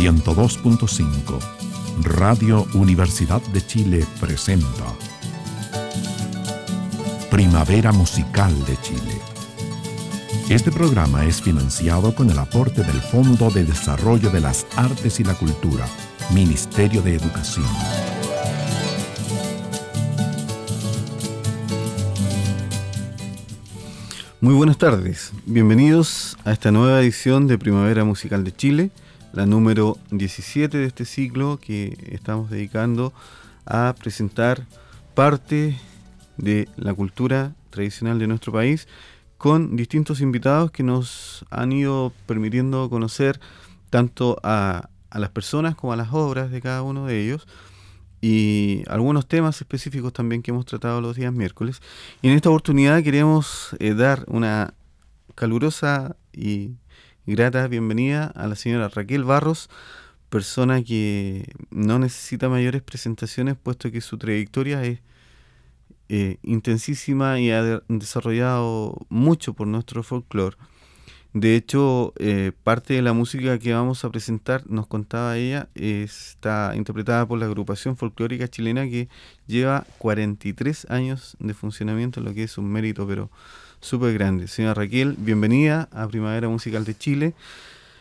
102.5 Radio Universidad de Chile presenta Primavera Musical de Chile. Este programa es financiado con el aporte del Fondo de Desarrollo de las Artes y la Cultura, Ministerio de Educación. Muy buenas tardes, bienvenidos a esta nueva edición de Primavera Musical de Chile, la número 17 de este ciclo que estamos dedicando a presentar parte de la cultura tradicional de nuestro país con distintos invitados que nos han ido permitiendo conocer tanto a, las personas como a las obras de cada uno de ellos y algunos temas específicos también que hemos tratado los días miércoles. Y en esta oportunidad queremos eh, dar una calurosa y grata bienvenida a la señora Raquel Barros, persona que no necesita mayores presentaciones puesto que su trayectoria es eh, intensísima y ha desarrollado mucho por nuestro folclore. De hecho, eh, parte de la música que vamos a presentar, nos contaba ella, está interpretada por la agrupación folclórica chilena que lleva 43 años de funcionamiento, lo que es un mérito, pero súper grande. Señora Raquel, bienvenida a Primavera Musical de Chile.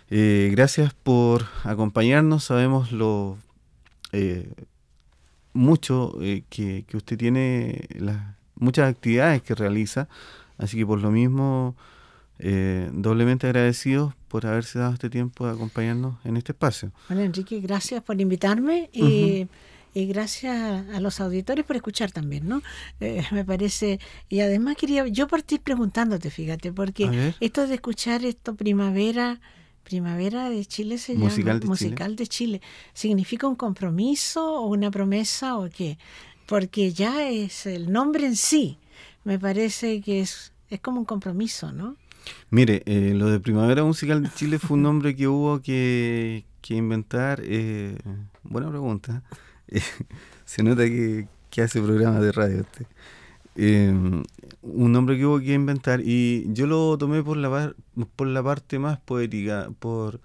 Eh, gracias por acompañarnos. Sabemos lo eh, mucho que, que, usted tiene, las muchas actividades que realiza, así que por lo mismo eh, doblemente agradecidos por haberse dado este tiempo de acompañarnos en este espacio. Bueno, Enrique, gracias por invitarme y, gracias a los auditores por escuchar también, ¿no? Eh, me parece, y además quería yo partir preguntándote, fíjate, porque esto de escuchar esto primavera, Primavera de Chile se musical llama de Musical de Chile. ¿Significa un compromiso o una promesa o qué? Porque ya es el nombre en sí, me parece que es, es como un compromiso, ¿no? Mire, eh, lo de Primavera Musical de Chile fue un nombre que hubo que, inventar. Eh, buena pregunta. se nota que, hace programas de radio usted. Eh, un nombre que hubo que inventar y yo lo tomé por la, por la parte más poética, por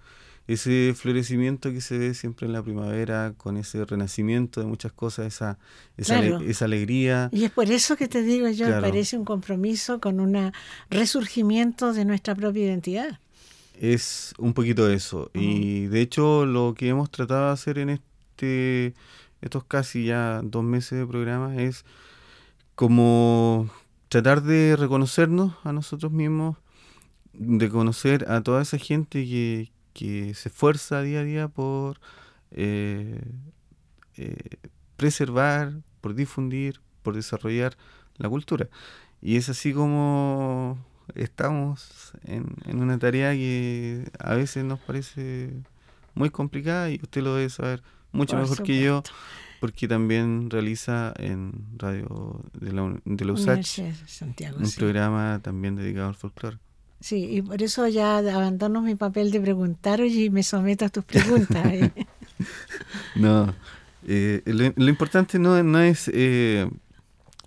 ese florecimiento que se ve siempre en la primavera, con ese renacimiento de muchas cosas, esa, esa, alegría. Y es por eso que te digo yo, parece un compromiso con un resurgimiento de nuestra propia identidad. Es un poquito eso. Y de hecho lo que hemos tratado de hacer en este estos casi ya dos meses de programa es como tratar de reconocernos a nosotros mismos, de conocer a toda esa gente que, que se esfuerza día a día por eh, eh, preservar, por difundir, por desarrollar la cultura. Y es así como estamos en, una tarea que a veces nos parece muy complicada y usted lo debe saber mucho mejor que yo porque también realiza en Radio de la, de la USACH un programa también dedicado al folclore. Sí, y por eso ya abandono mi papel de preguntar y me someto a tus preguntas. ¿eh? no, eh, lo, importante no, no es, eh,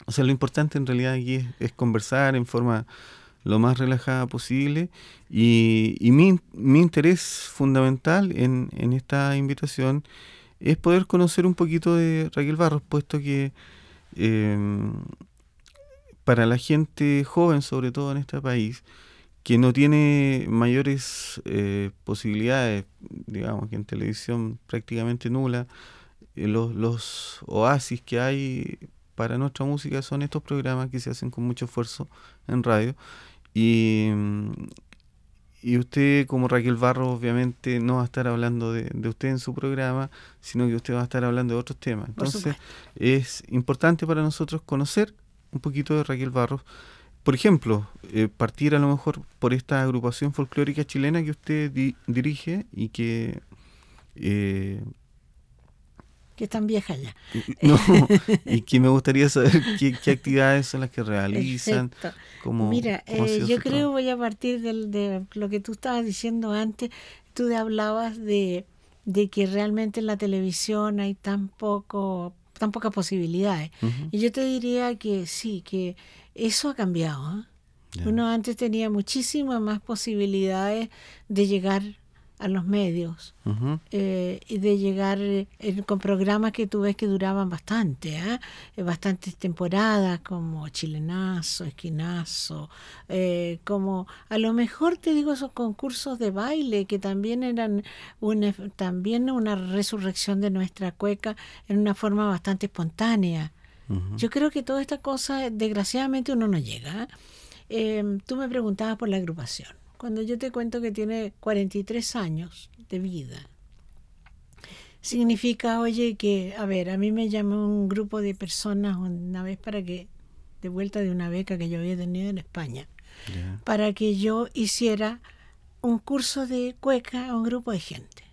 o sea, lo importante en realidad aquí es, conversar en forma lo más relajada posible y, y mi, mi, interés fundamental en, en, esta invitación es poder conocer un poquito de Raquel Barros, puesto que para la gente joven, sobre todo en este país, que no tiene mayores eh, posibilidades, digamos que en televisión prácticamente nula, eh, los, los oasis que hay para nuestra música son estos programas que se hacen con mucho esfuerzo en radio. Y, y usted, como Raquel Barro, obviamente no va a estar hablando de, de, usted en su programa, sino que usted va a estar hablando de otros temas. Entonces, es importante para nosotros conocer un poquito de Raquel Barros por ejemplo, eh, partir a lo mejor por esta agrupación folclórica chilena que usted dirige y que... Eh, que es tan vieja ya. No, y que me gustaría saber qué, actividades son las que realizan. Mira, eh, yo creo voy a partir de lo que tú estabas diciendo antes. Tú hablabas de, de que realmente en la televisión hay tan poco tan pocas posibilidades. Y yo te diría que sí, que eso ha cambiado. ¿eh? Uno antes tenía muchísimas más posibilidades de llegar a los medios eh, y de llegar eh, con programas que tú ves que duraban bastante, ¿eh? bastantes temporadas como Chilenazo, Esquinazo, como a lo mejor te digo esos concursos de baile que también eran una, también una resurrección de nuestra cueca en una forma bastante espontánea. Yo creo que toda esta cosa, desgraciadamente, uno no llega. tú me preguntabas por la agrupación cuando yo te cuento que tiene 43 años de vida, significa, oye, que, a ver, a mí me llamó un grupo de personas una vez para que, de vuelta de una beca que yo había tenido en España, para que yo hiciera un curso de cueca a un grupo de gente.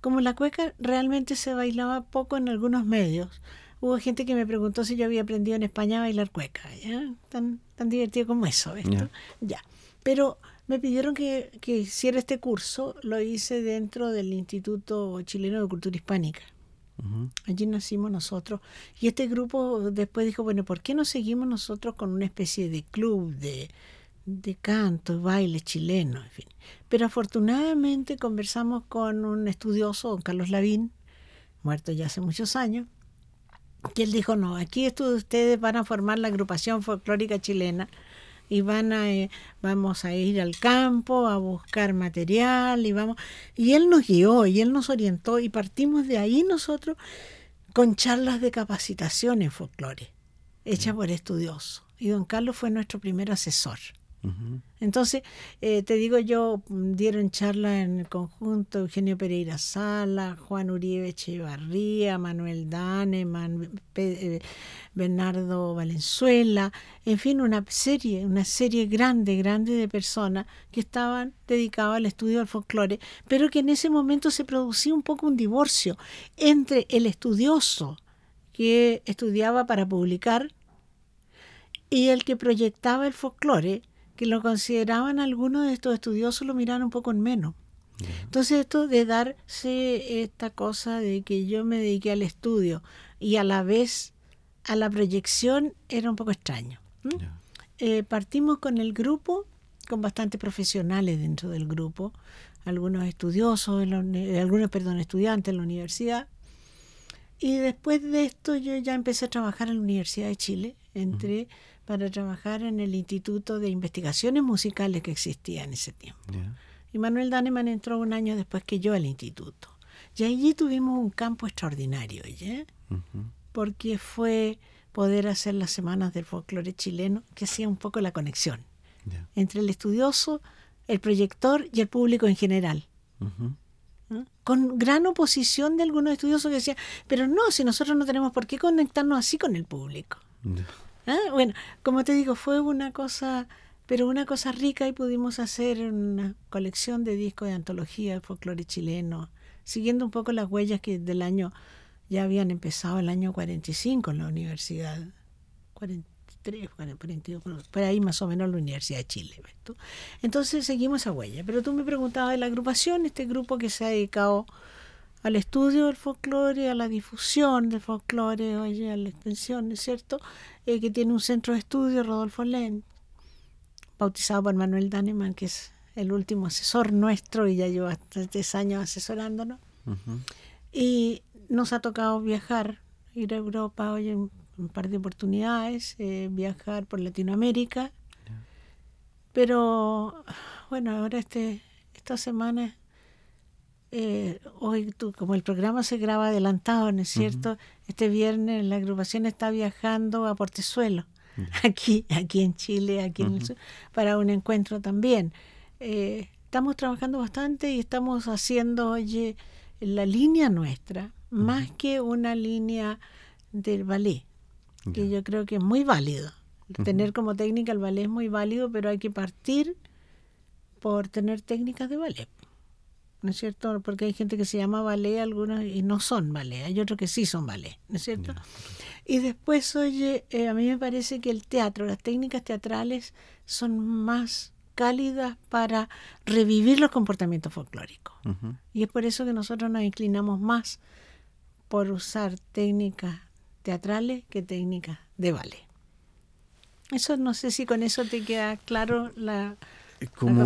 Como la cueca realmente se bailaba poco en algunos medios, hubo gente que me preguntó si yo había aprendido en España a bailar cueca, ¿ya? Tan, tan divertido como eso, ¿ves? Ya. Pero me pidieron que, hiciera este curso, lo hice dentro del Instituto Chileno de Cultura Hispánica. Allí nacimos nosotros. Y este grupo después dijo, bueno, ¿por qué no seguimos nosotros con una especie de club de, de canto, baile chileno, en fin? Pero afortunadamente conversamos con un estudioso, don Carlos Lavín, muerto ya hace muchos años, que él dijo, no, aquí ustedes van a formar la agrupación folclórica chilena y van a, eh, vamos a ir al campo a buscar material y vamos y él nos guió y él nos orientó y partimos de ahí nosotros con charlas de capacitación en folclore hechas por estudiosos y don Carlos fue nuestro primer asesor entonces, eh, te digo yo, dieron charla en el conjunto Eugenio Pereira Sala, Juan Uribe Echevarría, Manuel Dane, eh, Bernardo Valenzuela, en fin, una serie, una serie grande, grande de personas que estaban dedicadas al estudio del folclore, pero que en ese momento se producía un poco un divorcio entre el estudioso que estudiaba para publicar y el que proyectaba el folclore que lo consideraban algunos de estos estudiosos lo miraron un poco en menos. Entonces esto de darse esta cosa de que yo me dediqué al estudio y a la vez a la proyección era un poco extraño. Eh, partimos con el grupo, con bastantes profesionales dentro del grupo, algunos estudiosos, algunos, perdón, estudiantes en la universidad. Y después de esto yo ya empecé a trabajar en la Universidad de Chile, entré para trabajar en el Instituto de Investigaciones Musicales que existía en ese tiempo. Y Manuel Daneman entró un año después que yo al instituto. Y allí tuvimos un campo extraordinario, ¿ya? porque fue poder hacer las semanas del folclore chileno, que hacía un poco la conexión entre el estudioso, el proyector y el público en general. Con gran oposición de algunos estudiosos que decían, pero no, si nosotros no tenemos por qué conectarnos así con el público. ¿Ah? Bueno, como te digo, fue una cosa, pero una cosa rica y pudimos hacer una colección de discos de antología folclore chileno, siguiendo un poco las huellas que del año, ya habían empezado el año 45 en la universidad, 43, 42, por ahí más o menos la Universidad de Chile. Entonces seguimos esa huella. Pero tú me preguntabas de la agrupación, este grupo que se ha dedicado al estudio del folclore, a la difusión del folclore, oye, a la extensión, ¿no es cierto? Eh, que tiene un centro de estudio, Rodolfo Len, bautizado por Manuel Daneman, que es el último asesor nuestro y ya lleva tres años asesorándonos. Y nos ha tocado viajar, ir a Europa, oye, un, par de oportunidades, eh, viajar por Latinoamérica. Pero bueno, ahora este, esta semana eh, hoy tú, como el programa se graba adelantado, ¿no es cierto? Este viernes la agrupación está viajando a Portezuelo, aquí, aquí en Chile, aquí en el sur, para un encuentro también. Eh, estamos trabajando bastante y estamos haciendo, oye, la línea nuestra, más que una línea del ballet, que yo creo que es muy válido. Tener como técnica el ballet es muy válido, pero hay que partir por tener técnicas de ballet. ¿No es cierto? Porque hay gente que se llama ballet, algunos y no son ballet, hay otros que sí son ballet, ¿no es cierto? y después, oye, eh, a mí me parece que el teatro, las técnicas teatrales son más cálidas para revivir los comportamientos folclóricos. Y es por eso que nosotros nos inclinamos más por usar técnicas teatrales que técnicas de ballet. Eso no sé si con eso te queda claro la, como,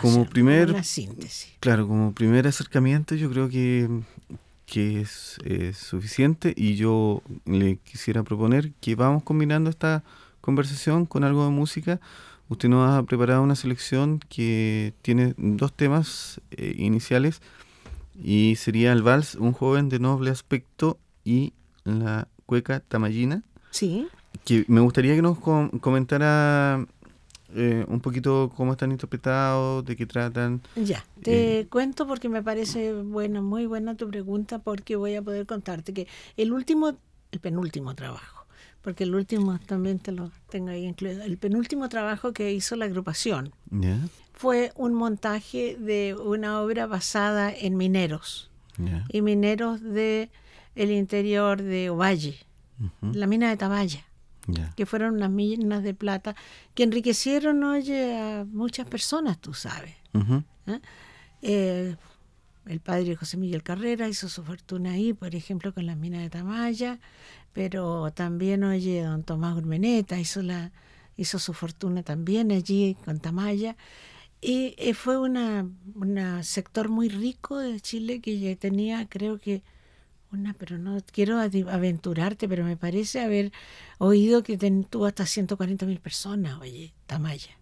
como primer síntesis. Claro, como primer acercamiento yo creo que, que es, suficiente y yo le quisiera proponer que vamos combinando esta conversación con algo de música. Usted nos ha preparado una selección que tiene dos temas eh, iniciales y sería el vals Un joven de noble aspecto y la cueca tamallina. Sí. Que me gustaría que nos comentara eh, un poquito cómo están interpretados, de qué tratan. Ya, te eh, cuento porque me parece buena, muy buena tu pregunta, porque voy a poder contarte que el último, el penúltimo trabajo, porque el último también te lo tengo ahí incluido, el penúltimo trabajo que hizo la agrupación fue un montaje de una obra basada en mineros. Y mineros de el interior de Ovalle, la mina de Que fueron unas minas de plata que enriquecieron, oye, a muchas personas, tú sabes. ¿Eh? Eh, el padre José Miguel Carrera hizo su fortuna ahí, por ejemplo, con las minas de Tamaya, pero también, oye, don Tomás Urmeneta hizo, la, hizo su fortuna también allí con Tamaya. Y eh, fue un sector muy rico de Chile que ya tenía, creo que, pero no quiero aventurarte, pero me parece haber oído que tuvo hasta 140 mil personas, oye, Tamaya.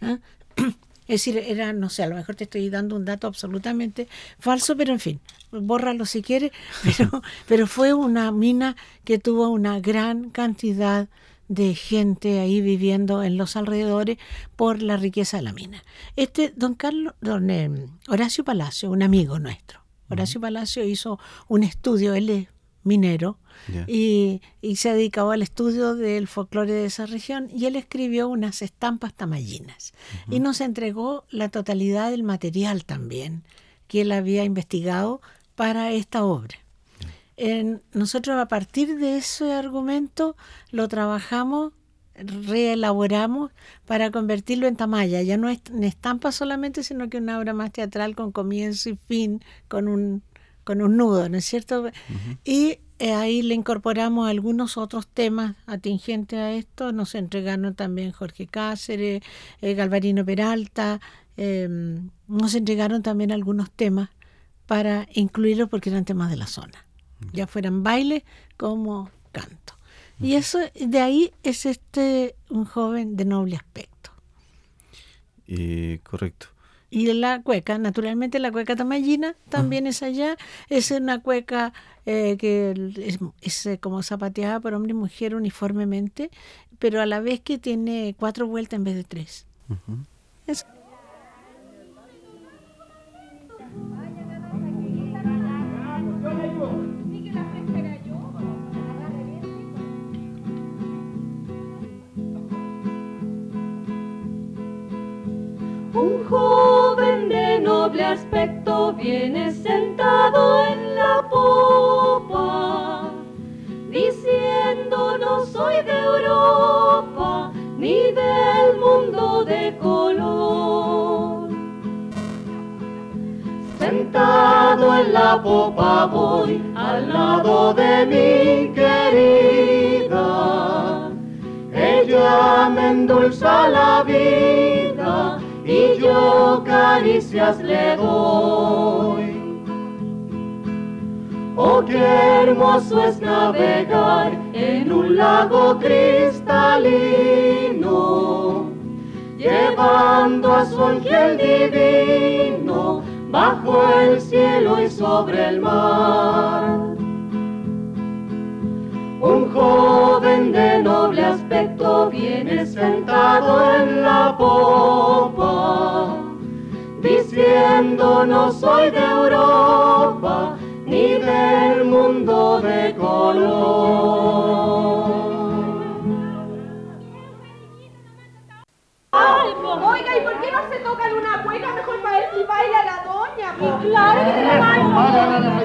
¿Ah? Es decir, era, no sé, a lo mejor te estoy dando un dato absolutamente falso, pero en fin, bórralo si quieres, pero, pero fue una mina que tuvo una gran cantidad de gente ahí viviendo en los alrededores por la riqueza de la mina. Este, don Carlos, don eh, Horacio Palacio, un amigo nuestro, Horacio Palacio hizo un estudio, él es minero, y, se ha dedicado al estudio del folclore de esa región y él escribió unas estampas tamallinas y nos entregó la totalidad del material también que él había investigado para esta obra. nosotros a partir de ese argumento lo trabajamos reelaboramos para convertirlo en tamaya. Ya no es en estampa solamente, sino que una obra más teatral con comienzo y fin, con un, con un nudo, ¿no es cierto? Y eh, ahí le incorporamos algunos otros temas atingentes a esto. Nos entregaron también Jorge Cáceres, eh, Galvarino Peralta. Em, nos entregaron también algunos temas para incluirlos porque eran temas de la zona, ya fueran baile como canto. Y eso, de ahí es este un joven de noble aspecto. Eh, correcto. Y la cueca, naturalmente la cueca tamallina también es allá. Es una cueca eh, que es, eh, como zapateada por hombre y mujer uniformemente, pero a la vez que tiene cuatro vueltas en vez de tres. Noble aspecto viene sentado en la popa, diciendo no soy de Europa ni del mundo de color. Sentado en la popa voy al lado de mi querida, ella me endulza la vida y yo caricias le doy. Oh, qué hermoso es navegar en un lago cristalino, llevando a su ángel divino bajo el cielo y sobre el mar. Un joven de noble aspecto viene sentado en la popa, diciendo no soy de Europa ni del mundo de color. Oiga, ¿y por qué no se tocan una cueca mejor para ver si baila la doña? claro que Eso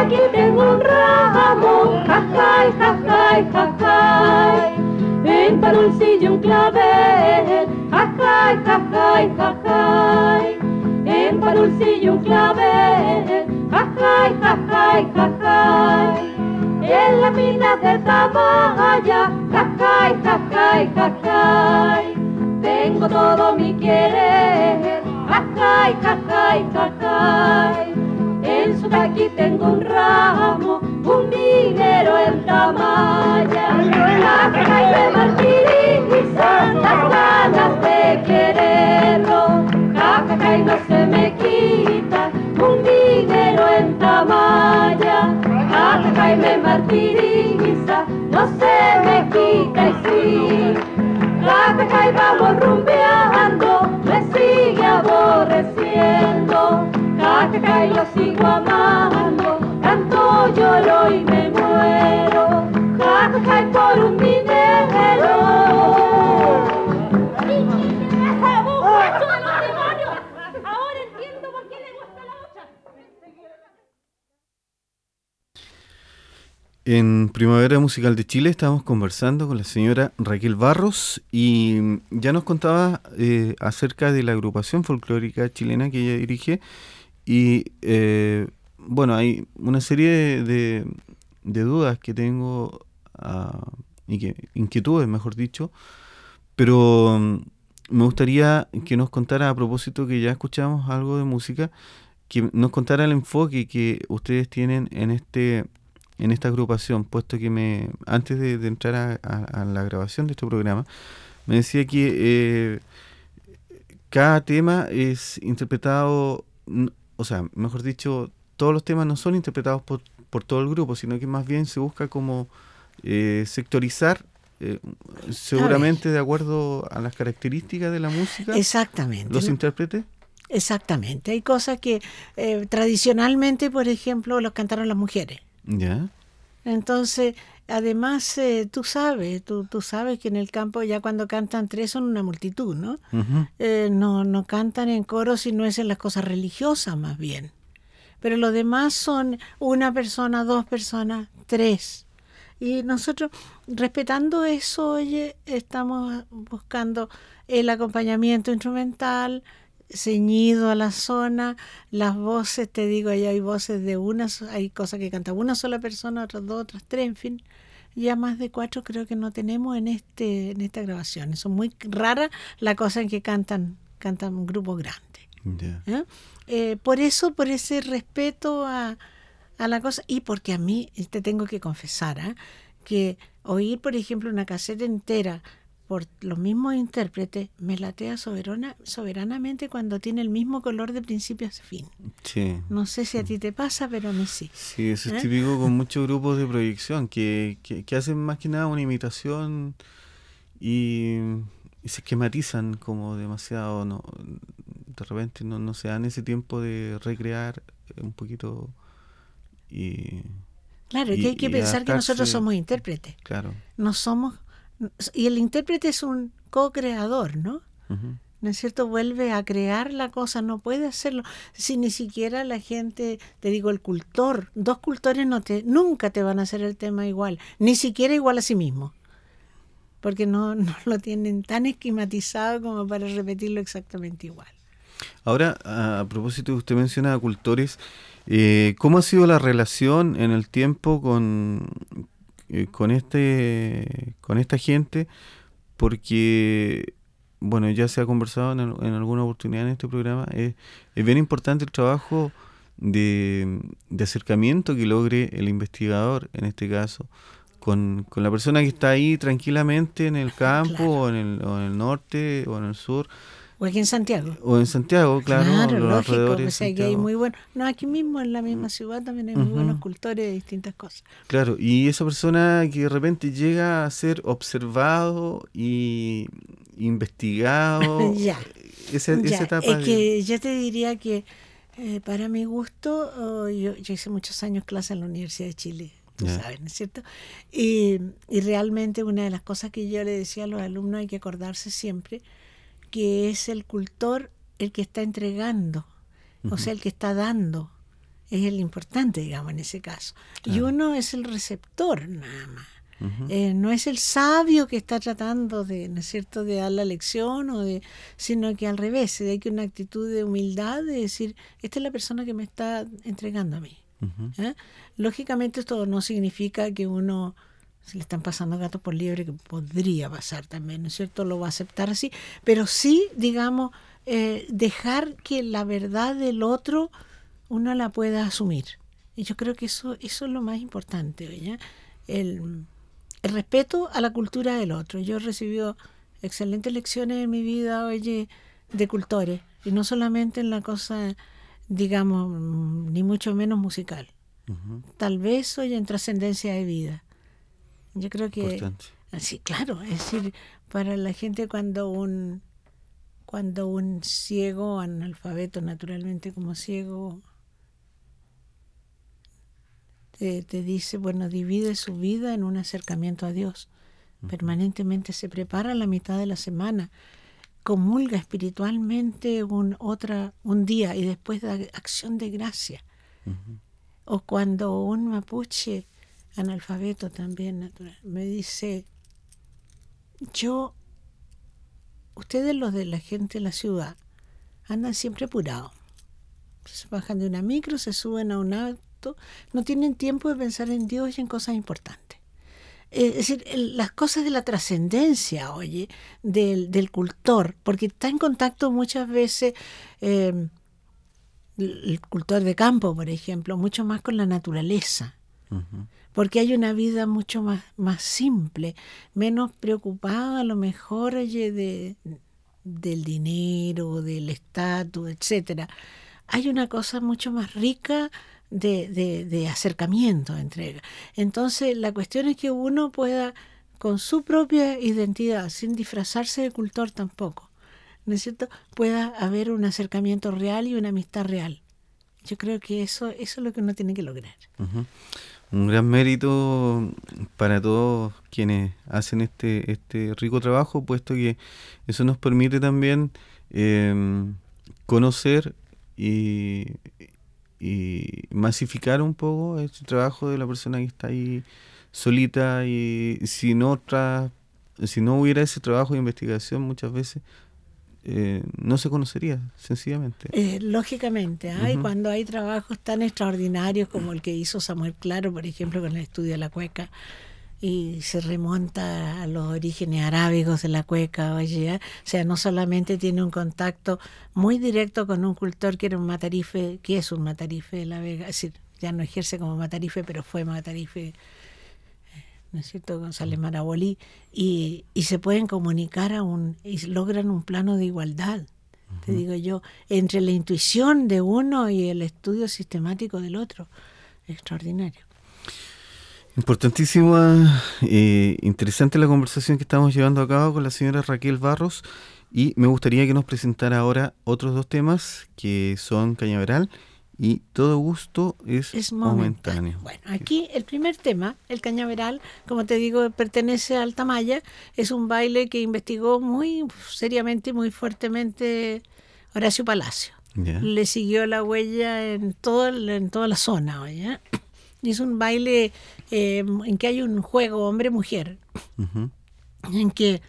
aquí tengo un ramo, jajay, jajay, jajay. En parulcillo un clavel, jajay, jajay, jajay. En parulcillo un clavel, jajay, jajay, jajay. En la mina de Tamaya, jajay, jajay, jajay. Tengo todo mi querer, jajay, jajay, jajay. Taqui tengo un ramo, un dinero en Tamaya. Jajay de martirizan las ganas de quererlo. Jajay no se me quita, un dinero en Tamaya. Jajay me martiriza, no se me quita y sí. Jajay vamos rumbeando, Jajay lo sigo amando, tanto lloro y me muero. Jajay por un dinero. Ahora entiendo por qué le gusta la lucha. En Primavera Musical de Chile estamos conversando con la señora Raquel Barros y ya nos contaba eh, acerca de la agrupación folclórica chilena que ella dirige y eh, bueno, hay una serie de, de- dudas que tengo ah, y que inquietudes, mejor dicho, pero mm, me gustaría que nos contara a propósito que ya escuchamos algo de música, que nos contara el enfoque que ustedes tienen en este en esta agrupación, puesto que me antes de, entrar a, a- la grabación de este programa, me decía que eh, cada tema es interpretado, o sea, mejor dicho, todos los temas no son interpretados por, por todo el grupo, sino que más bien se busca como eh, sectorizar, eh, seguramente de acuerdo a las características de la música, Exactamente. los ¿no? intérpretes. Exactamente. Hay cosas que eh, tradicionalmente, por ejemplo, los cantaron las mujeres. Ya, Entonces, además, eh, tú sabes, tú, tú sabes que en el campo ya cuando cantan tres son una multitud, ¿no? Eh, no, no cantan en coro si no es en las cosas religiosas más bien. Pero los demás son una persona, dos personas, tres. Y nosotros, respetando eso, oye, estamos buscando el acompañamiento instrumental ceñido a la zona, las voces, te digo, ahí hay voces de una, so- hay cosas que canta una sola persona, otras dos, otras tres, en fin. Ya más de cuatro creo que no tenemos en este en esta grabación. Son muy raras las cosas en que cantan cantan un grupo grande. ¿eh? Eh, por eso, por ese respeto a, a la cosa, y porque a mí, te tengo que confesar, ¿ah? que oír, por ejemplo, una caseta entera por los mismos intérpretes me latea soberana, soberanamente cuando tiene el mismo color de principio a fin. Sí. No sé si a ti te pasa, pero a mí sí. Sí, eso es ¿Eh? típico con muchos grupos de proyección que, que, que hacen más que nada una imitación y, y se esquematizan como demasiado. No, de repente no, no se dan ese tiempo de recrear un poquito y Claro, Y- que hay que pensar que nosotros somos intérpretes. claro. No somos. Y el intérprete es un co-creador, ¿no? ujú. ¿no es cierto? Vuelve a crear la cosa, no puede hacerlo. Si ni siquiera la gente, te digo, el cultor, dos cultores no te, nunca te van a hacer el tema igual, ni siquiera igual a sí mismo, porque no, no lo tienen tan esquematizado como para repetirlo exactamente igual. Ahora, a, a propósito, usted menciona a cultores, eh, ¿cómo ha sido la relación en el tiempo con, eh, con, este, con esta gente? Porque, bueno, ya se ha conversado en, en alguna oportunidad en este programa, es, es bien importante el trabajo de, de acercamiento que logre el investigador, en este caso, con, con la persona que está ahí tranquilamente en el campo, Claro. o, en el, o en el norte, o en el sur, O aquí en Santiago. o en Santiago, claro, los lógico, alrededores de pues aquí hay muy buenos, no, aquí mismo en la misma ciudad también hay muy Ujú. buenos cultores de distintas cosas. Claro, y esa persona que de repente llega a ser observado y investigado, Ya. esa, esa Ya, etapa es de- que yo te diría que eh, para mi gusto, oh, yo, yo hice muchos años clase en la Universidad de Chile, Ya. sabes, ¿no es cierto? Y, y realmente una de las cosas que yo le decía a los alumnos hay que acordarse siempre que es el cultor el que está entregando, o sea, el que está dando, es el importante, digamos, en ese caso. Y uno es el receptor nada más. Eh, no es el sabio que está tratando de, ¿no es cierto?, de dar la lección, o de, sino que al revés, hay que una actitud de humildad, de decir, esta es la persona que me está entregando a mí. ¿eh? Lógicamente esto no significa que uno se le están pasando gatos por liebre, que podría pasar también, ¿no es cierto? Lo va a aceptar así, pero sí, digamos, eh, dejar que la verdad del otro uno la pueda asumir. Y yo creo que eso, eso es lo más importante, El, el respeto a la cultura del otro. Yo he recibido excelentes lecciones en mi vida, oye, de cultores, y no solamente en la cosa, digamos, ni mucho menos musical. Tal vez, oye, en trascendencia de vida. Yo creo que... Sí, claro, es decir, para la gente cuando un cuando un ciego, analfabeto naturalmente como ciego, te, dice, bueno, divide su vida en un acercamiento a Dios. Permanentemente se prepara la mitad de la semana, comulga espiritualmente un, otra, un día y después da acción de gracia. O cuando un mapuche, analfabeto también natural, me dice, yo ustedes los de la gente de la ciudad andan siempre apurados. Se bajan de una micro, se suben a un auto, no tienen tiempo de pensar en Dios y en cosas importantes. Eh, es decir, las cosas de la trascendencia, oye, del, del, cultor, porque está en contacto muchas veces eh, el cultor de campo, por ejemplo, mucho más con la naturaleza porque hay una vida mucho más, más simple, menos preocupada a lo mejor de, del dinero, del estatus, etcétera. Hay una cosa mucho más rica de, de, de acercamiento, entrega. Entonces, la cuestión es que uno pueda, con su propia identidad, sin disfrazarse de cultor tampoco, ¿no es cierto?, pueda haber un acercamiento real y una amistad real. Yo creo que eso, eso es lo que uno tiene que lograr un gran mérito para todos quienes hacen este, este rico trabajo, puesto que eso nos permite también em, conocer y, y, masificar un poco el trabajo de la persona que está ahí solita y si no, si no hubiera ese trabajo de investigación muchas veces eh, no se conocería, sencillamente. Eh, lógicamente, hay cuando hay trabajos tan extraordinarios como el que hizo Samuel Claro, por ejemplo, con el estudio de la cueca, y se remonta a los orígenes arábigos de la cueca, oye, o sea, no solamente tiene un contacto muy directo con un cultor que era un matarife, que es un matarife de la Vega, es decir, ya no ejerce como matarife, pero fue matarife ¿no es cierto? González Marabolí, y, y se pueden comunicar a un, y logran un plano de igualdad, te digo yo, entre la intuición de uno y el estudio sistemático del otro. Extraordinario. Importantísima, eh, interesante la conversación que estamos llevando a cabo con la señora Raquel Barros y me gustaría que nos presentara ahora otros dos temas que son Cañaveral y todo gusto es, momentáneo. Bueno, aquí el primer tema, el cañaveral, como te digo, pertenece al Tamaya, es un baile que investigó muy seriamente y muy fuertemente Horacio Palacio. Le siguió la huella en, todo, en toda la zona. Y es un baile eh, en que hay un juego hombre-mujer, en que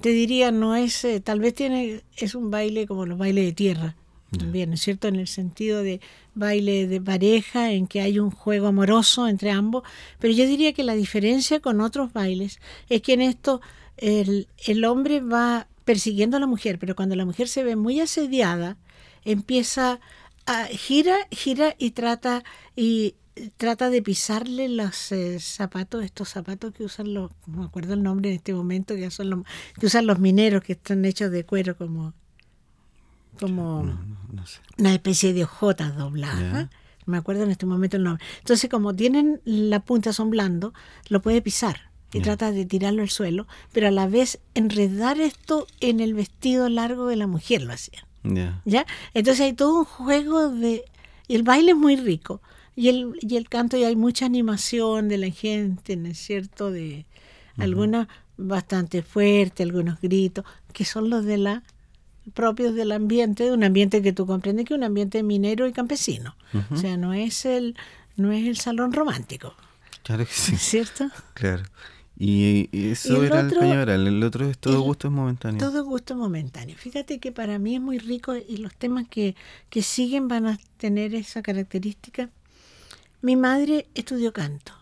te diría, no es, eh, tal vez tiene, es un baile como los bailes de tierra también, ¿no es cierto? En el sentido de baile de pareja, en que hay un juego amoroso entre ambos, pero yo diría que la diferencia con otros bailes es que en esto el, el hombre va persiguiendo a la mujer, pero cuando la mujer se ve muy asediada, empieza a gira, gira y trata y trata de pisarle los eh, zapatos, estos zapatos que usan los, no me acuerdo el nombre en este momento, que son los, que usan los mineros que están hechos de cuero como como una especie de hojotas dobladas. Me acuerdo en este momento el nombre. Entonces, como tienen la punta, son blandos, lo puede pisar y trata de tirarlo al suelo, pero a la vez enredar esto en el vestido largo de la mujer lo hacían. ¿Ya? Entonces hay todo un juego de... Y el baile es muy rico. Y el, y el canto, y hay mucha animación de la gente, ¿no es cierto? De algunas bastante fuerte, algunos gritos, que son los de la propios del ambiente, de un ambiente que tú comprendes que es un ambiente minero y campesino. O sea, no es el no es el salón romántico. Claro que sí. ¿Cierto? Claro. Y, eso era el cañaveral, el otro es todo gusto es momentáneo. Todo gusto es momentáneo. Fíjate que para mí es muy rico y los temas que, que siguen van a tener esa característica. Mi madre estudió canto.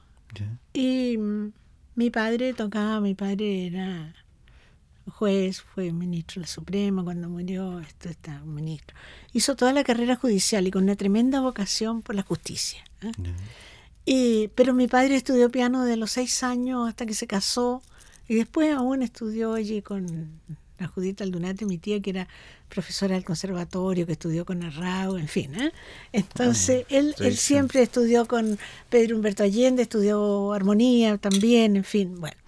Y mm, mi padre tocaba, mi padre era juez, fue ministro de la Suprema cuando murió, esto está ministro. Hizo toda la carrera judicial y con una tremenda vocación por la justicia. ¿eh? Y, pero mi padre estudió piano de los seis años hasta que se casó y después aún estudió allí con la Judita Aldunate, mi tía que era profesora del conservatorio, que estudió con Arrao, en fin. ¿eh? Entonces, ah, él, él siempre estudió con Pedro Humberto Allende, estudió armonía también, en fin, bueno.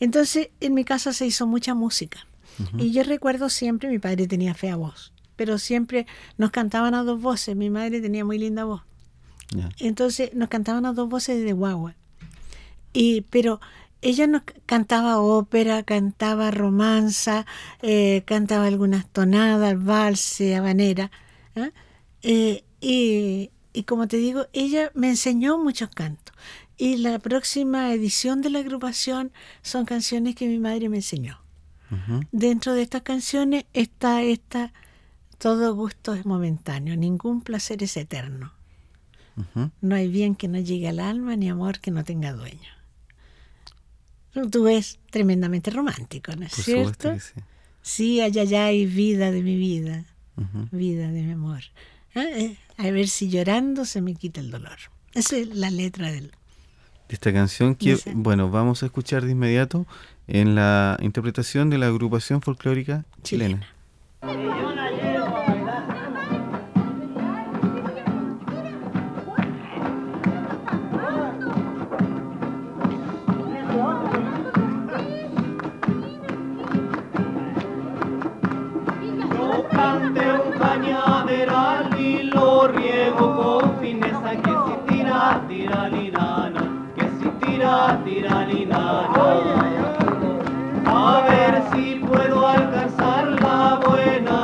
Entonces, en mi casa se hizo mucha música. Y yo recuerdo siempre, mi padre tenía fea voz, pero siempre nos cantaban a dos voces. Mi madre tenía muy linda voz. Entonces nos cantaban a dos voces de guagua. Y, pero ella nos cantaba ópera, cantaba romanza, eh, cantaba algunas tonadas, valse, habanera. ¿ah? Eh, y, y, como te digo, ella me enseñó muchos cantos. Y la próxima edición de la agrupación son canciones que mi madre me enseñó. Dentro de estas canciones está esta, todo gusto es momentáneo, ningún placer es eterno. No hay bien que no llegue al alma, ni amor que no tenga dueño. Tú ves tremendamente romántico, ¿no es cierto? sí. sí, allá hay vida de mi vida, vida de mi amor. Ah, eh, a ver si llorando se me quita el dolor. Esa es la letra del... De esta canción que, bueno, vamos a escuchar de inmediato en la interpretación de la agrupación folclórica chilena. la tiranidad. A ver si puedo alcanzar la buena.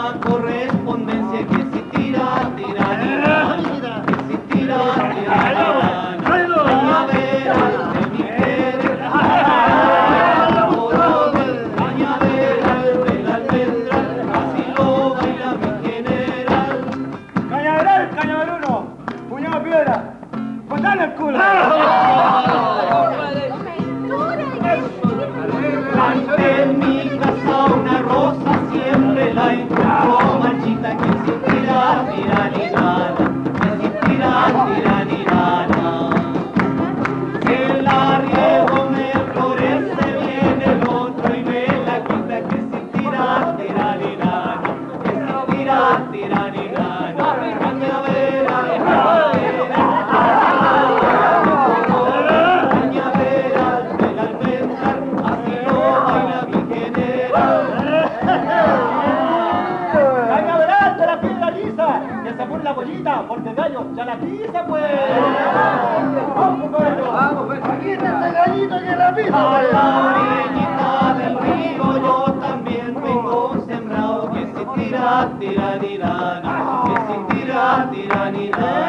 de gallito que la pisa. A la orillita del río yo también tengo sembrado que si tira, tira, tira, que si tira, tira, tira.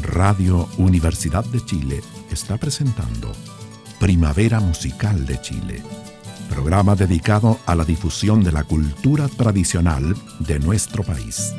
Radio Universidad de Chile está presentando Primavera Musical de Chile, programa dedicado a la difusión de la cultura tradicional de nuestro país.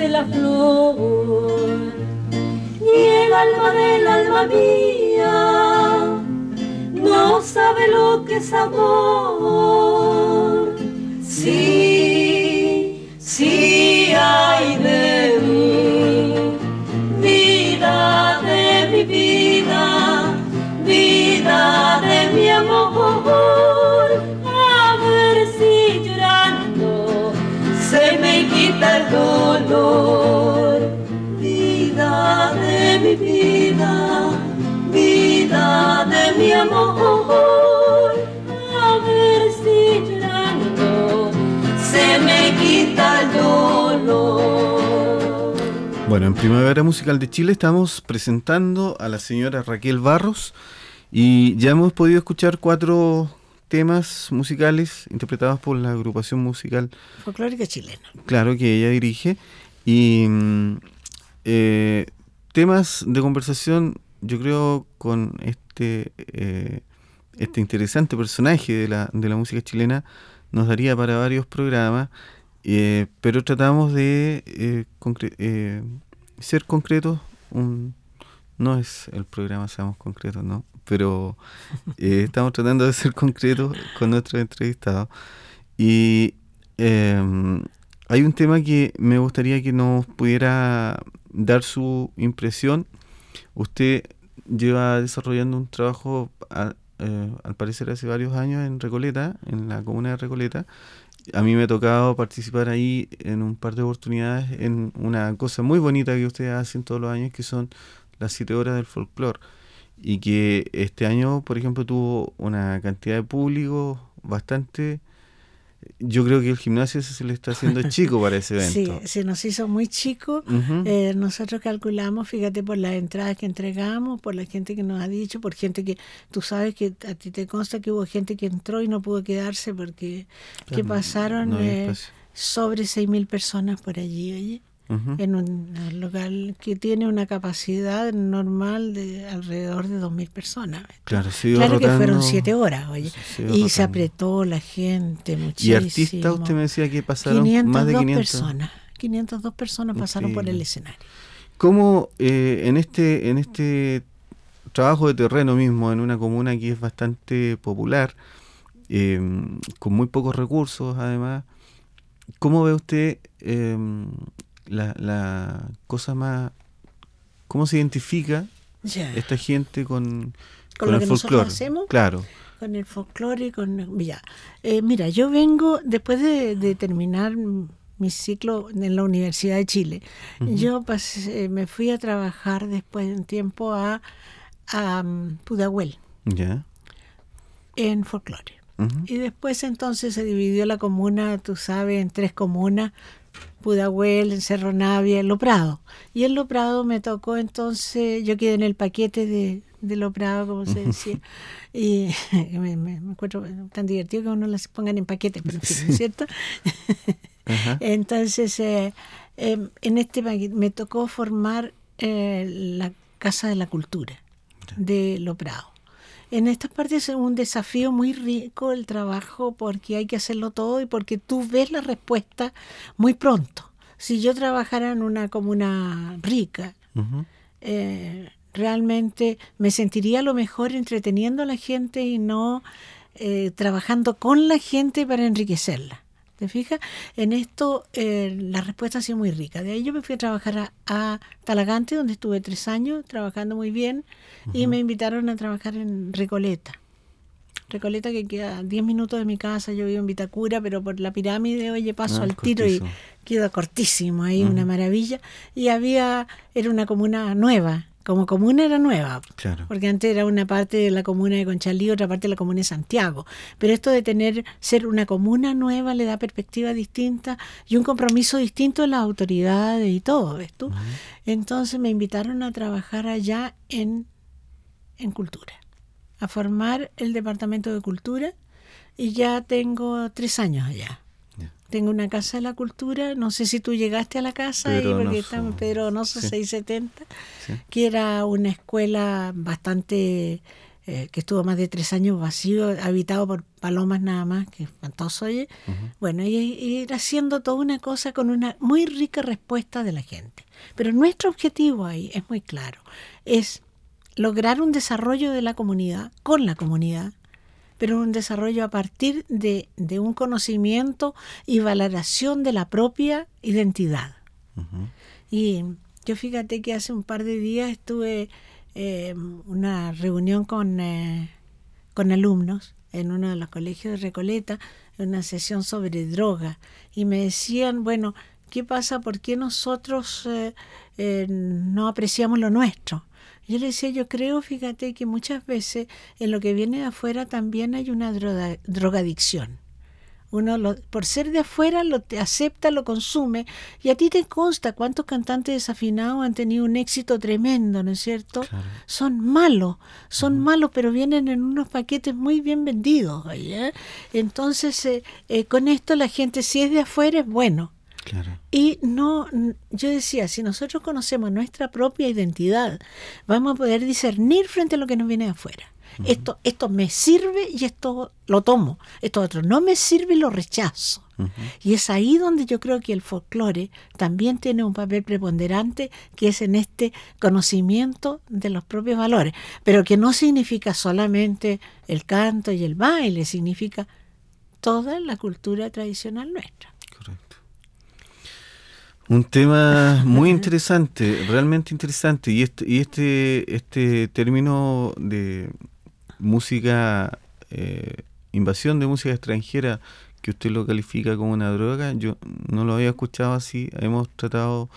Mecerse la flor, y el alma del alma mía no sabe lo que es amor. Bueno, en Primavera Musical de Chile estamos presentando a la señora Raquel Barros y ya hemos podido escuchar cuatro temas musicales interpretados por la agrupación musical Folclórica chilena. Claro, que ella dirige. Y mm, eh, temas de conversación, yo creo, con este, eh, este interesante personaje de la, de la música chilena, nos daría para varios programas, eh, pero tratamos de eh, eh, ser concretos. Un, no es el programa Seamos Concretos, ¿no? Pero eh, estamos tratando de ser concretos con nuestros entrevistados. Y eh, hay un tema que me gustaría que nos pudiera dar su impresión. Usted lleva desarrollando un trabajo, a- eh, al parecer hace varios años en Recoleta, en la comuna de Recoleta. A mí me ha tocado participar ahí en un par de oportunidades en una cosa muy bonita que ustedes hacen todos los años, que son las siete horas del folclore. Y que este año, por ejemplo, tuvo una cantidad de público bastante... Yo creo que el gimnasio se le está haciendo chico para ese Sí, evento. se nos hizo muy chico. Eh, nosotros calculamos, fíjate, por las entradas que entregamos, por la gente que nos ha dicho, por gente que tú sabes que a ti te consta que hubo gente que entró y no pudo quedarse porque que pasaron no eh, sobre 6.000 personas por allí, oye, En un local que tiene una capacidad normal de alrededor de 2.000 personas. Claro, Claro que fueron siete horas, oye, se y se apretó la gente Y muchísimo. artistas, usted me decía que pasaron 502 más de 500. personas. 502 personas pasaron por el escenario. ¿Cómo eh, en este en este trabajo de terreno mismo, en una comuna que es bastante popular, eh, con muy pocos recursos además, cómo ve usted eh, la, la cosa más... ¿Cómo se identifica esta gente con, con, el folclore. Claro. Con el folclore y con... Ya. Eh, mira, yo vengo, después de, terminar mi ciclo en la Universidad de Chile, yo me fui a trabajar después de un tiempo a, a um, Pudahuel. En folclore. Y después entonces se dividió la comuna, tú sabes, en tres comunas, Pudahuel, en Cerro Navia, en Loprado. Y en Loprado me tocó entonces, yo quedé en el paquete de, de Loprado, como se decía, y me, me, encuentro tan divertido que uno las pongan en paquete, pero en fin, ¿cierto? entonces, eh, em, en este paquete me tocó formar eh, la Casa de la Cultura de Loprado. En estas partes es un desafío muy rico el trabajo porque hay que hacerlo todo y porque tú ves la respuesta muy pronto. Si yo trabajara en una comuna rica, eh, realmente me sentiría lo mejor entreteniendo a la gente y no eh, trabajando con la gente para enriquecerla. ¿Te fijas? En esto eh, la respuesta ha sido muy rica. De ahí yo me fui a trabajar a, Talagante, donde estuve tres años trabajando muy bien, y me invitaron a trabajar en Recoleta. Recoleta que queda a 10 minutos de mi casa, yo vivo en Vitacura, pero por la pirámide, oye, paso ah, al tiro y queda cortísimo ahí, una maravilla. Y había, era una comuna nueva, como comuna era nueva, porque antes era una parte de la comuna de Conchalí, otra parte de la comuna de Santiago. Pero esto de tener, ser una comuna nueva le da perspectiva distinta y un compromiso distinto de las autoridades y todo, ¿ves tú? Entonces me invitaron a trabajar allá en, en cultura, a formar el departamento de cultura y ya tengo tres años allá. Tengo una casa de la cultura, no sé si tú llegaste a la casa, ahí porque está en Pedro Donoso 670, que era una escuela bastante, eh, que estuvo más de tres años vacío, habitado por palomas nada más, que espantoso, oye. Bueno, y, y ir haciendo toda una cosa con una muy rica respuesta de la gente. Pero nuestro objetivo ahí es muy claro, es lograr un desarrollo de la comunidad, con la comunidad, pero un desarrollo a partir de, un conocimiento y valoración de la propia identidad. Y yo fíjate que hace un par de días estuve en eh, una reunión con, eh, con alumnos en uno de los colegios de Recoleta, en una sesión sobre droga, y me decían, bueno, ¿qué pasa? ¿Por qué nosotros eh, no apreciamos lo nuestro? Yo le decía, yo creo, fíjate, que muchas veces en lo que viene de afuera también hay una drogadicción. Uno, por ser de afuera, lo te acepta, lo consume, y a ti te consta cuántos cantantes desafinados han tenido un éxito tremendo, ¿no es cierto? Son malos, son malos, pero vienen en unos paquetes muy bien vendidos. ¿eh? Entonces, eh, eh, con esto la gente, si es de afuera, es bueno. Y no, yo decía, si nosotros conocemos nuestra propia identidad, vamos a poder discernir frente a lo que nos viene de afuera. Esto, esto me sirve y esto lo tomo. Esto otro no me sirve y lo rechazo. Y es ahí donde yo creo que el folclore también tiene un papel preponderante, que es en este conocimiento de los propios valores, pero que no significa solamente el canto y el baile, significa toda la cultura tradicional nuestra. Un tema muy interesante, realmente interesante. Y este, y este, este término de música, eh, invasión de música extranjera, que usted lo califica como una droga, yo no lo había escuchado así. Hemos tratado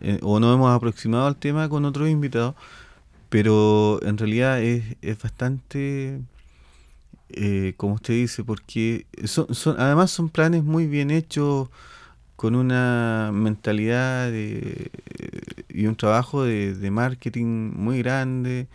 eh, o no hemos aproximado al tema con otros invitados, pero en realidad es, es bastante, eh, como usted dice, porque son, son, además son planes muy bien hechos con una mentalidad y un trabajo de, marketing muy grande,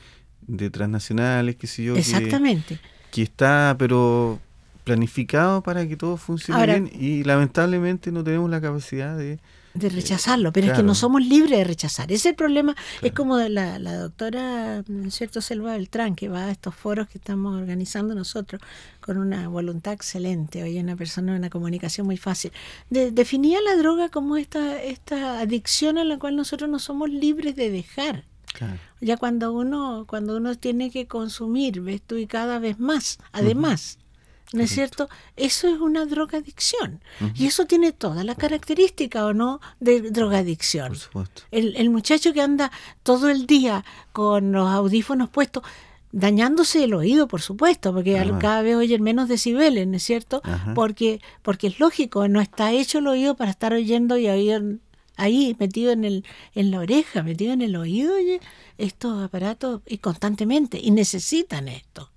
de transnacionales, qué sé yo. Exactamente. Que, está, pero planificado para que todo funcione bien y lamentablemente no tenemos la capacidad de de rechazarlo, pero es que no somos libres de rechazar. Ese problema es como la, la doctora cierto Selva Beltrán, que va a estos foros que estamos organizando nosotros con una voluntad excelente, hoy una persona de una comunicación muy fácil. definía la droga como esta, esta adicción a la cual nosotros no somos libres de dejar. Ya cuando uno, cuando uno tiene que consumir, ves tú, y cada vez más, además. ¿No es cierto? Eso es una drogadicción. Y eso tiene toda la característica, ¿o no?, de drogadicción. Por supuesto. El, el muchacho que anda todo el día con los audífonos puestos, dañándose el oído, por supuesto, porque cada vez oyen menos decibeles, ¿no es cierto? Porque, porque es lógico, no está hecho el oído para estar oyendo y oír ahí metido en, el, en la oreja, metido en el oído, oye, estos aparatos y constantemente, y necesitan esto.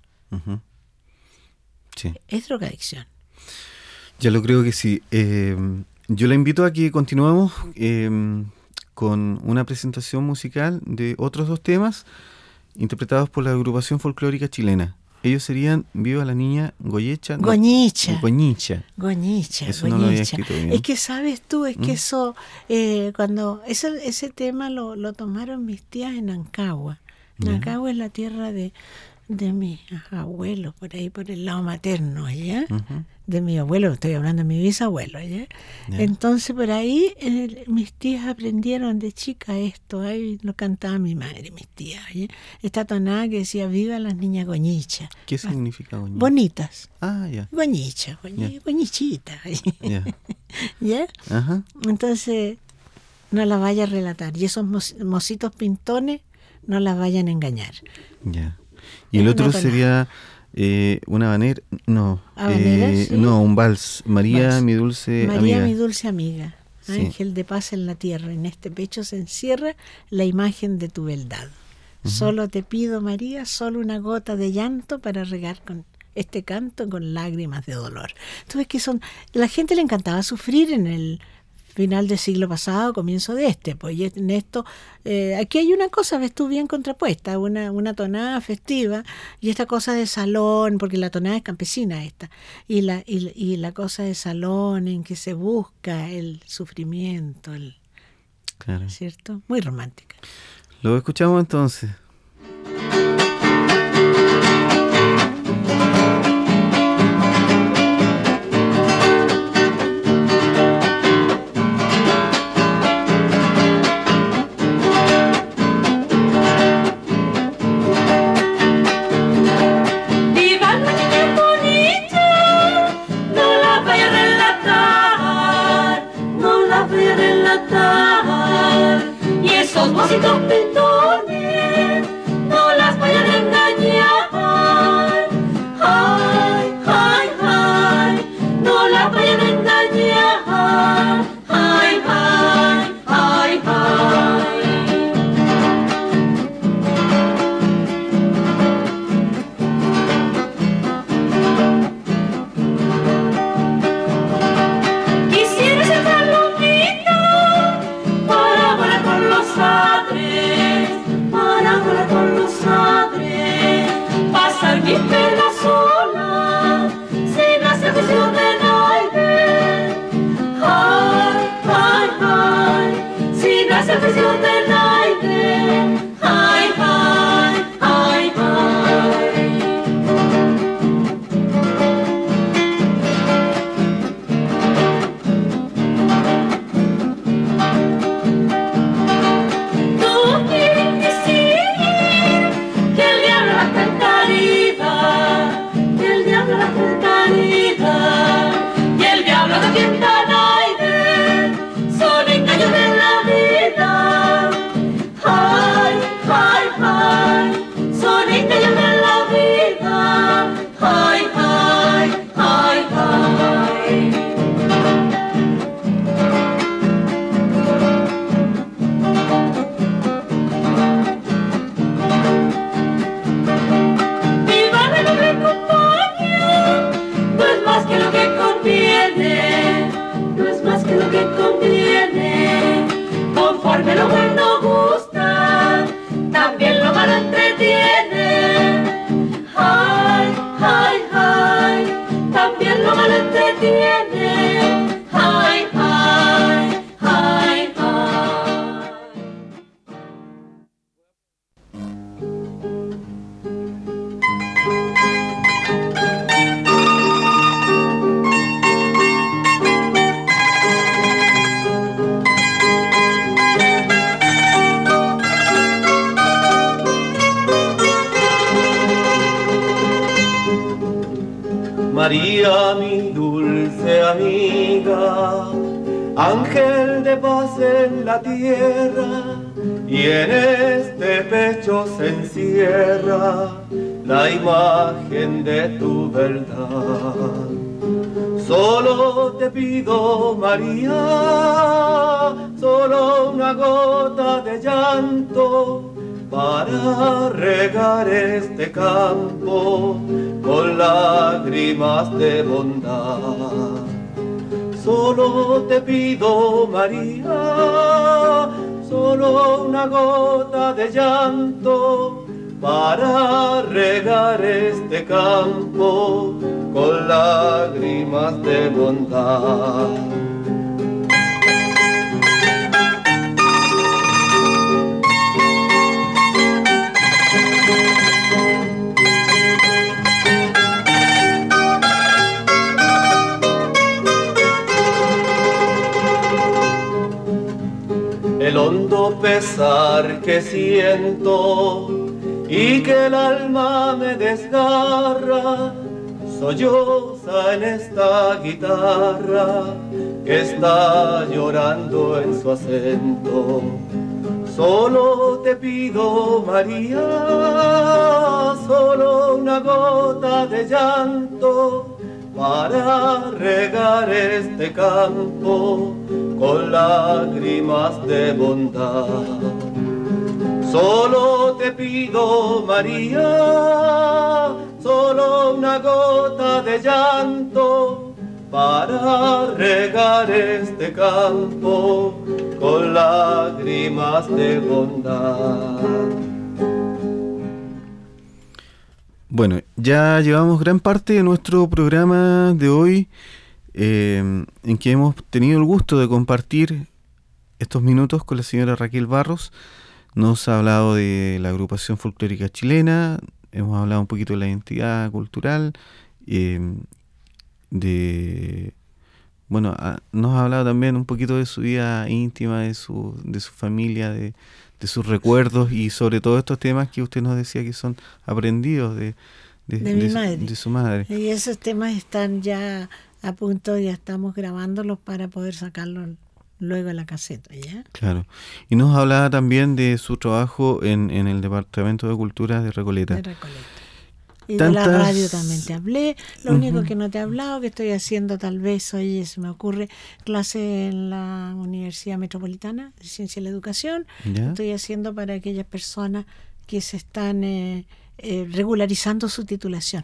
Es drogadicción. Ya lo creo que sí. Eh, yo la invito a que continuemos eh, con una presentación musical de otros dos temas interpretados por la agrupación folclórica chilena. Ellos serían Viva la Niña Goyecha. Goñicha. Goñicha. Goñicha. Eso no lo había escrito bien. Es que sabes tú, es que ¿Mm? eso, eh, cuando ese, ese tema lo, lo tomaron mis tías en Ancagua. Ancagua es la tierra de, de mis abuelos, por ahí por el lado materno, ¿ya? De mi abuelo, estoy hablando de mi bisabuelo, ¿ya? Entonces por ahí mis tías aprendieron de chica esto, ahí lo cantaba mi madre, mis tías, Esta tonada que decía, viva las niñas goñichas. ¿Qué significa goñicha? Bonitas. Ah, ya. Goñicha, goñichita. ¿Ya? Ajá. Entonces, no las vaya a relatar. Y esos mocitos pintones, no las vayan a engañar. Ya. Y el otro sería eh, una banera, no, eh, no, un vals. María, mi dulce amiga. María, mi dulce amiga. Ángel de paz en la tierra, en este pecho se encierra la imagen de tu beldad. Solo te pido, María, solo una gota de llanto para regar con este canto con lágrimas de dolor. Tú ves que son, la gente le encantaba sufrir en el final del siglo pasado, comienzo de este. Pues en esto, eh, aquí hay una cosa, ves tú, bien contrapuesta, una, una tonada festiva y esta cosa de salón, porque la tonada es campesina esta, y la, y, la cosa de salón en que se busca el sufrimiento, el, ¿cierto? Muy romántica. Lo escuchamos entonces. Y esos mocitos pintones María mi dulce amiga, ángel de paz en la tierra, y en este pecho se encierra la imagen de tu verdad. Solo te pido, María, solo una gota de llanto para regar este campo con lágrimas de bondad. Solo te pido, María, solo una gota de llanto para regar este campo con lágrimas de bondad. El hondo pesar que siento y que el alma me desgarra solloza en esta guitarra que está llorando en su acento. Solo te pido, María, solo una gota de llanto para regar este campo con lágrimas de bondad. Solo te pido, María, solo una gota de llanto para regar este campo con lágrimas de bondad. Bueno, ya llevamos gran parte de nuestro programa de hoy eh, en que hemos tenido el gusto de compartir estos minutos con la señora Raquel Barros. Nos ha hablado de la agrupación folclórica chilena, hemos hablado un poquito de la identidad cultural, eh, de bueno, nos ha hablado también un poquito de su vida íntima, de su, de su familia, de, sus recuerdos y sobre todo estos temas que usted nos decía que son aprendidos de, de, su madre. Y esos temas están ya a punto, ya estamos grabándolos para poder sacarlos luego en la caseta, ¿ya? Claro. Y nos hablaba también de su trabajo en, en el Departamento de Cultura de Recoleta. De Recoleta. Y de la radio también te hablé. Lo único que no te he hablado, que estoy haciendo tal vez, oye, se me ocurre, clase en la Universidad Metropolitana de Ciencia y la Educación. Estoy haciendo para aquellas personas que se están eh, eh, regularizando su titulación.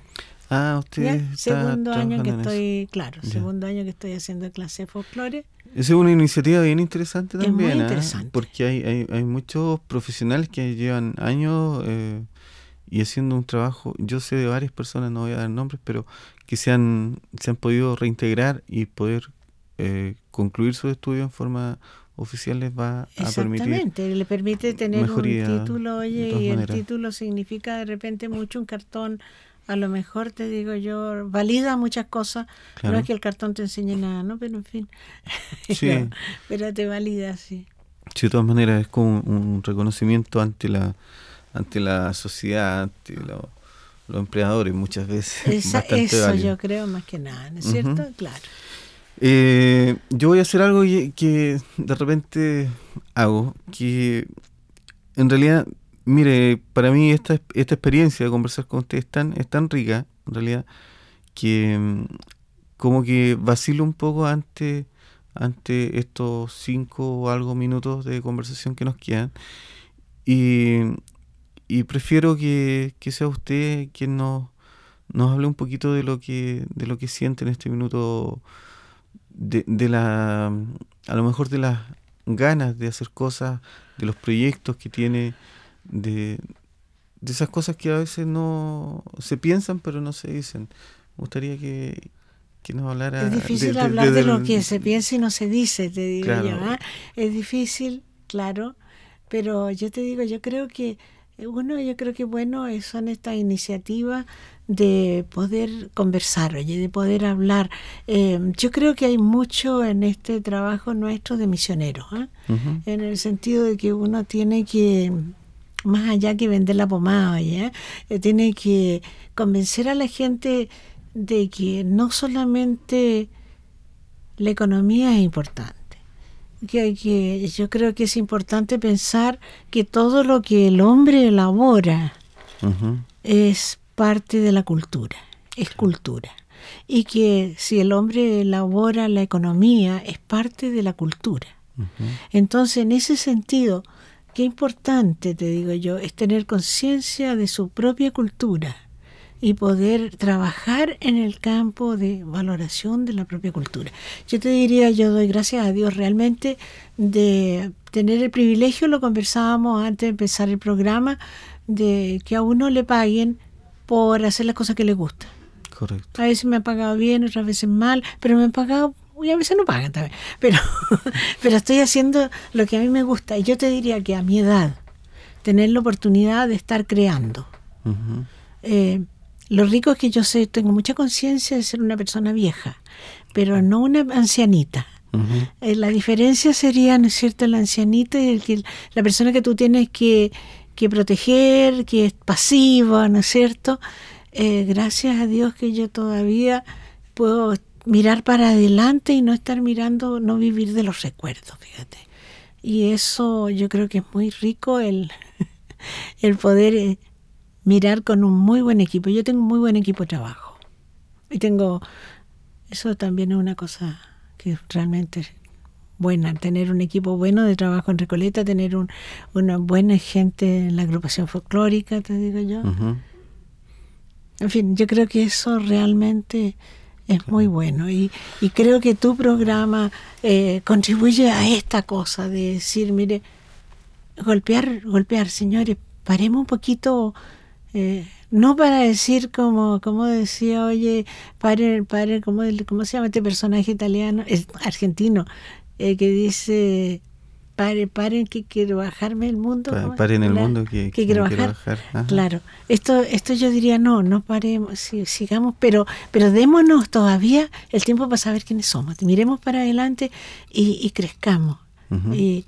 Ah, usted Segundo año que estoy, claro, segundo año que estoy haciendo clase de folclore. Esa es una iniciativa bien interesante también, es muy ¿ah? interesante. porque hay, hay, hay, muchos profesionales que llevan años eh, y haciendo un trabajo, yo sé de varias personas, no voy a dar nombres, pero que se han, se han podido reintegrar y poder eh, concluir su estudio en forma oficial les va a permitir. Exactamente, le permite tener un título, oye, y el título significa de repente mucho un cartón a lo mejor te digo yo, valida muchas cosas, no es que el cartón te enseñe nada, ¿no? Pero en fin, sí. pero, te valida, sí. Sí, de todas maneras es como un reconocimiento ante la ante la sociedad, ante los empleadores muchas veces. eso yo creo más que nada, ¿no es cierto? Claro. Eh, yo voy a hacer algo que de repente hago, que en realidad Mire, para mí esta, esta experiencia de conversar con usted es tan, es tan rica, en realidad, que mm, como que vacilo un poco ante, ante estos cinco o algo minutos de conversación que nos quedan. Y, y prefiero que, sea usted quien nos, nos hable un poquito de lo que, de lo que siente en este minuto, de, de la a lo mejor de las ganas de hacer cosas, de los proyectos que tiene de, esas cosas que a veces no se piensan pero no se dicen. Me gustaría que, nos hablara. Es difícil hablar de, lo que se piensa y no se dice, te digo yo. ¿ah? Es difícil, claro, pero yo te digo, yo creo que, uno, yo creo que bueno son estas iniciativas de poder conversar, oye, de poder hablar. Eh, yo creo que hay mucho en este trabajo nuestro de misioneros, ¿ah? en el sentido de que uno tiene que más allá que vender la pomada, ¿ya? Eh, tiene que convencer a la gente de que no solamente la economía es importante, que, que yo creo que es importante pensar que todo lo que el hombre elabora es parte de la cultura, es cultura. Y que si el hombre elabora la economía, es parte de la cultura. Entonces, en ese sentido, qué importante, te digo yo, es tener conciencia de su propia cultura y poder trabajar en el campo de valoración de la propia cultura. Yo te diría, yo doy gracias a Dios realmente de tener el privilegio, lo conversábamos antes de empezar el programa, de que a uno le paguen por hacer las cosas que le gustan. Correcto. A veces me han pagado bien, otras veces mal, pero me han pagado y a veces no pagan también. Pero, pero estoy haciendo lo que a mí me gusta. Y yo te diría que a mi edad, tener la oportunidad de estar creando. eh, lo rico es que yo sé, tengo mucha conciencia de ser una persona vieja, pero no una ancianita. eh, la diferencia sería, ¿no es cierto?, la ancianita y el que, la persona que tú tienes que, que proteger, que es pasiva, ¿no es cierto? Eh, gracias a Dios que yo todavía puedo mirar para adelante y no estar mirando, no vivir de los recuerdos, fíjate. Y eso yo creo que es muy rico el, el poder eh, mirar con un muy buen equipo. Yo tengo un muy buen equipo de trabajo. Y tengo, eso también es una cosa que realmente es buena, tener un equipo bueno de trabajo en Recoleta, tener un, una buena gente en la agrupación folclórica, te digo yo. En fin, yo creo que eso realmente es muy bueno y, y creo que tu programa eh, contribuye a esta cosa de decir, mire, golpear, golpear, señores, paremos un poquito, eh, no para decir como, como decía, oye, paren, paren, ¿cómo, ¿cómo se llama este personaje italiano? Es argentino, eh, que dice paren, paren que quiero bajarme el mundo. Pa, paren el La, mundo que, que quiero, bajar. Claro, esto, esto yo diría no, no paremos, sigamos, pero, pero démonos todavía el tiempo para saber quiénes somos. Miremos para adelante y, y crezcamos. Uh -huh. y,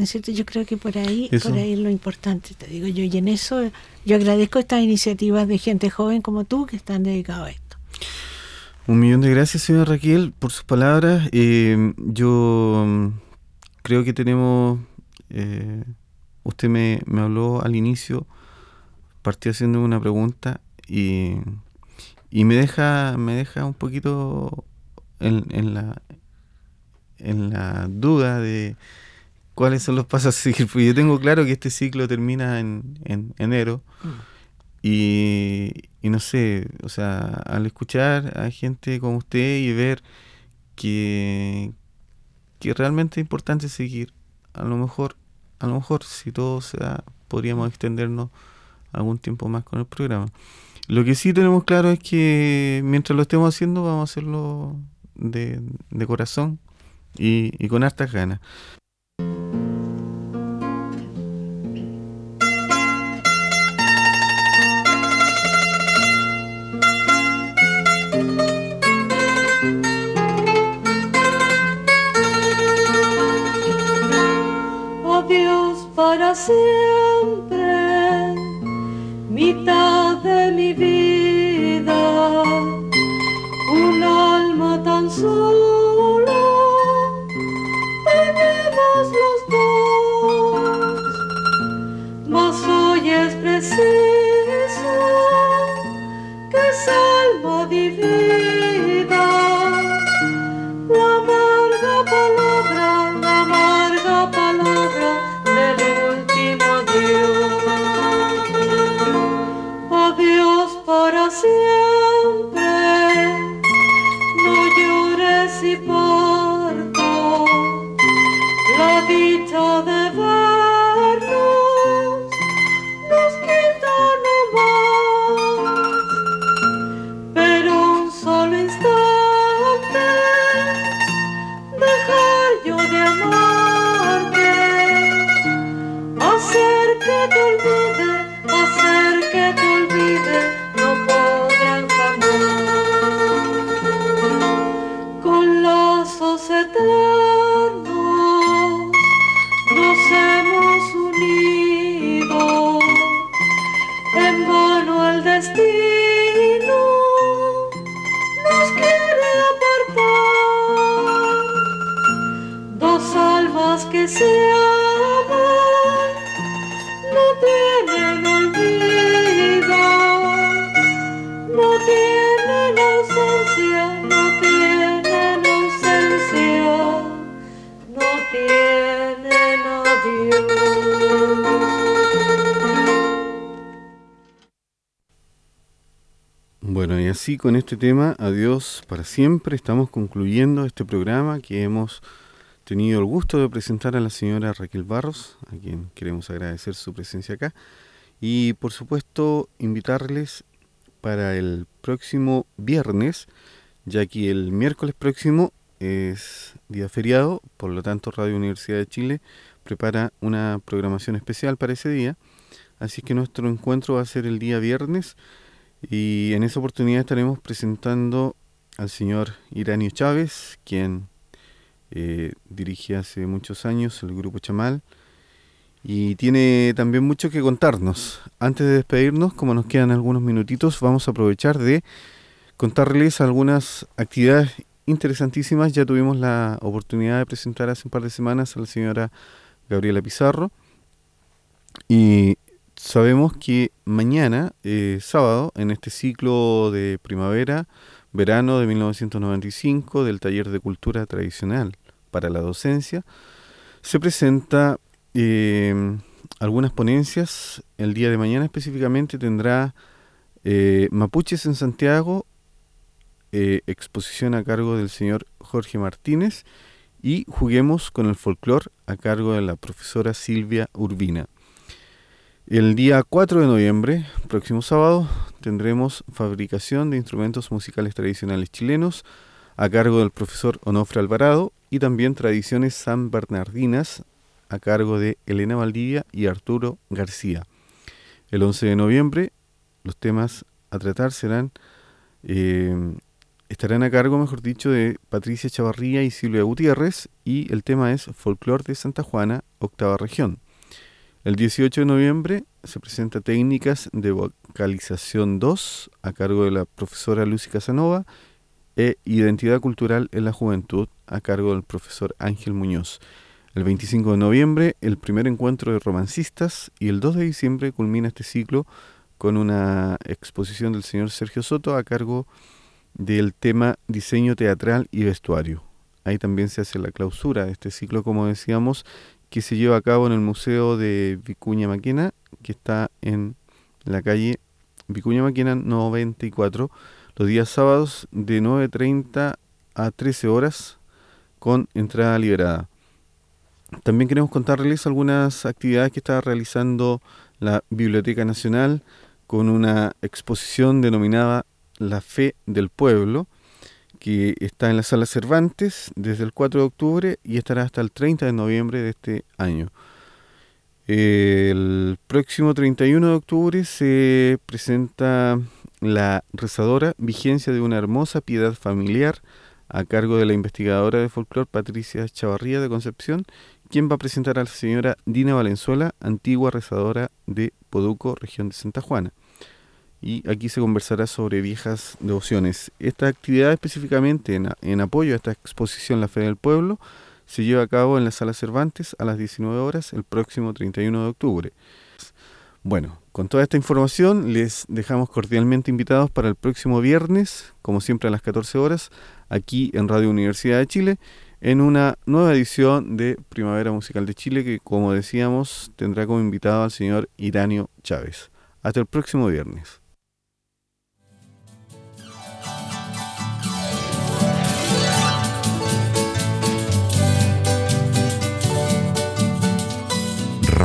¿No es cierto? Yo creo que por ahí, eso. por ahí es lo importante, te digo yo. Y en eso yo agradezco estas iniciativas de gente joven como tú que están dedicados a esto. Un millón de gracias, señora Raquel, por sus palabras. Eh, yo creo que tenemos, eh, usted me, me, habló al inicio, partió haciendo una pregunta y, y me deja me deja un poquito en, en, la en la duda de cuáles son los pasos a seguir. Porque yo tengo claro que este ciclo termina en, en enero mm. y, y no sé, o sea, al escuchar a gente como usted y ver que, que realmente es importante seguir. A lo mejor, a lo mejor si todo se da, podríamos extendernos algún tiempo más con el programa. Lo que sí tenemos claro es que mientras lo estemos haciendo, vamos a hacerlo de, de corazón y, y con hartas ganas. Siempre, mitad de mi vida, un alma tan solo tenemos los dos, mas hoy es preciso que salva para con este tema, adiós para siempre, estamos concluyendo este programa que hemos tenido el gusto de presentar a la señora Raquel Barros, a quien queremos agradecer su presencia acá, y por supuesto invitarles para el próximo viernes, ya que el miércoles próximo es día feriado, por lo tanto Radio Universidad de Chile prepara una programación especial para ese día, así que nuestro encuentro va a ser el día viernes y en esa oportunidad estaremos presentando al señor Iranio Chávez, quien eh, dirige hace muchos años el grupo Chamal y tiene también mucho que contarnos. Antes de despedirnos, como nos quedan algunos minutitos, vamos a aprovechar de contarles algunas actividades interesantísimas. Ya tuvimos la oportunidad de presentar hace un par de semanas a la señora Gabriela Pizarro y sabemos que mañana, eh, sábado, en este ciclo de primavera, verano de 1995 del taller de cultura tradicional para la docencia, se presenta eh, algunas ponencias. El día de mañana específicamente tendrá eh, Mapuches en Santiago, exposición a cargo del señor Jorge Martínez, y Juguemos con el folclore a cargo de la profesora Silvia Urbina. El día 4 de noviembre, próximo sábado, tendremos fabricación de instrumentos musicales tradicionales chilenos a cargo del profesor Onofre Alvarado y también tradiciones san bernardinas a cargo de Elena Valdivia y Arturo García. El 11 de noviembre, los temas a tratar serán eh, estarán a cargo, mejor dicho, de Patricia Chavarría y Silvia Gutiérrez y el tema es Folclor de Santa Juana, octava región. El 18 de noviembre se presenta Técnicas de Vocalización 2 a cargo de la profesora Lucy Casanova e Identidad Cultural en la Juventud a cargo del profesor Ángel Muñoz. El 25 de noviembre el primer encuentro de romancistas y el 2 de diciembre culmina este ciclo con una exposición del señor Sergio Soto a cargo del tema diseño teatral y vestuario. Ahí también se hace la clausura de este ciclo, como decíamos, que se lleva a cabo en el Museo de Vicuña Maquena, que está en la calle Vicuña Maquena 94, los días sábados de 9.30 a 13 horas con entrada liberada. También queremos contarles algunas actividades que está realizando la Biblioteca Nacional con una exposición denominada La Fe del Pueblo, que está en la sala Cervantes desde el 4 de octubre y estará hasta el 30 de noviembre de este año. El próximo 31 de octubre se presenta la rezadora Vigencia de una hermosa piedad familiar a cargo de la investigadora de folclore Patricia Chavarría de Concepción, quien va a presentar a la señora Dina Valenzuela, antigua rezadora de Poduco, región de Santa Juana y aquí se conversará sobre viejas devociones. Esta actividad específicamente en, apoyo a esta exposición La Fe del Pueblo se lleva a cabo en la Sala Cervantes a las 19 horas el próximo 31 de octubre. Bueno, con toda esta información les dejamos cordialmente invitados para el próximo viernes, como siempre a las 14 horas, aquí en Radio Universidad de Chile, en una nueva edición de Primavera Musical de Chile que, como decíamos, tendrá como invitado al señor Iranio Chávez. Hasta el próximo viernes.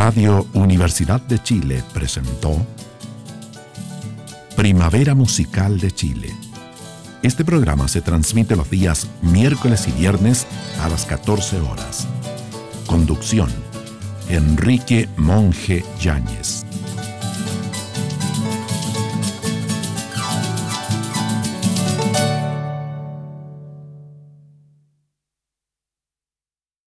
Radio Universidad de Chile presentó Primavera Musical de Chile. Este programa se transmite los días miércoles y viernes a las 14 horas. Conducción. Enrique Monje Yáñez.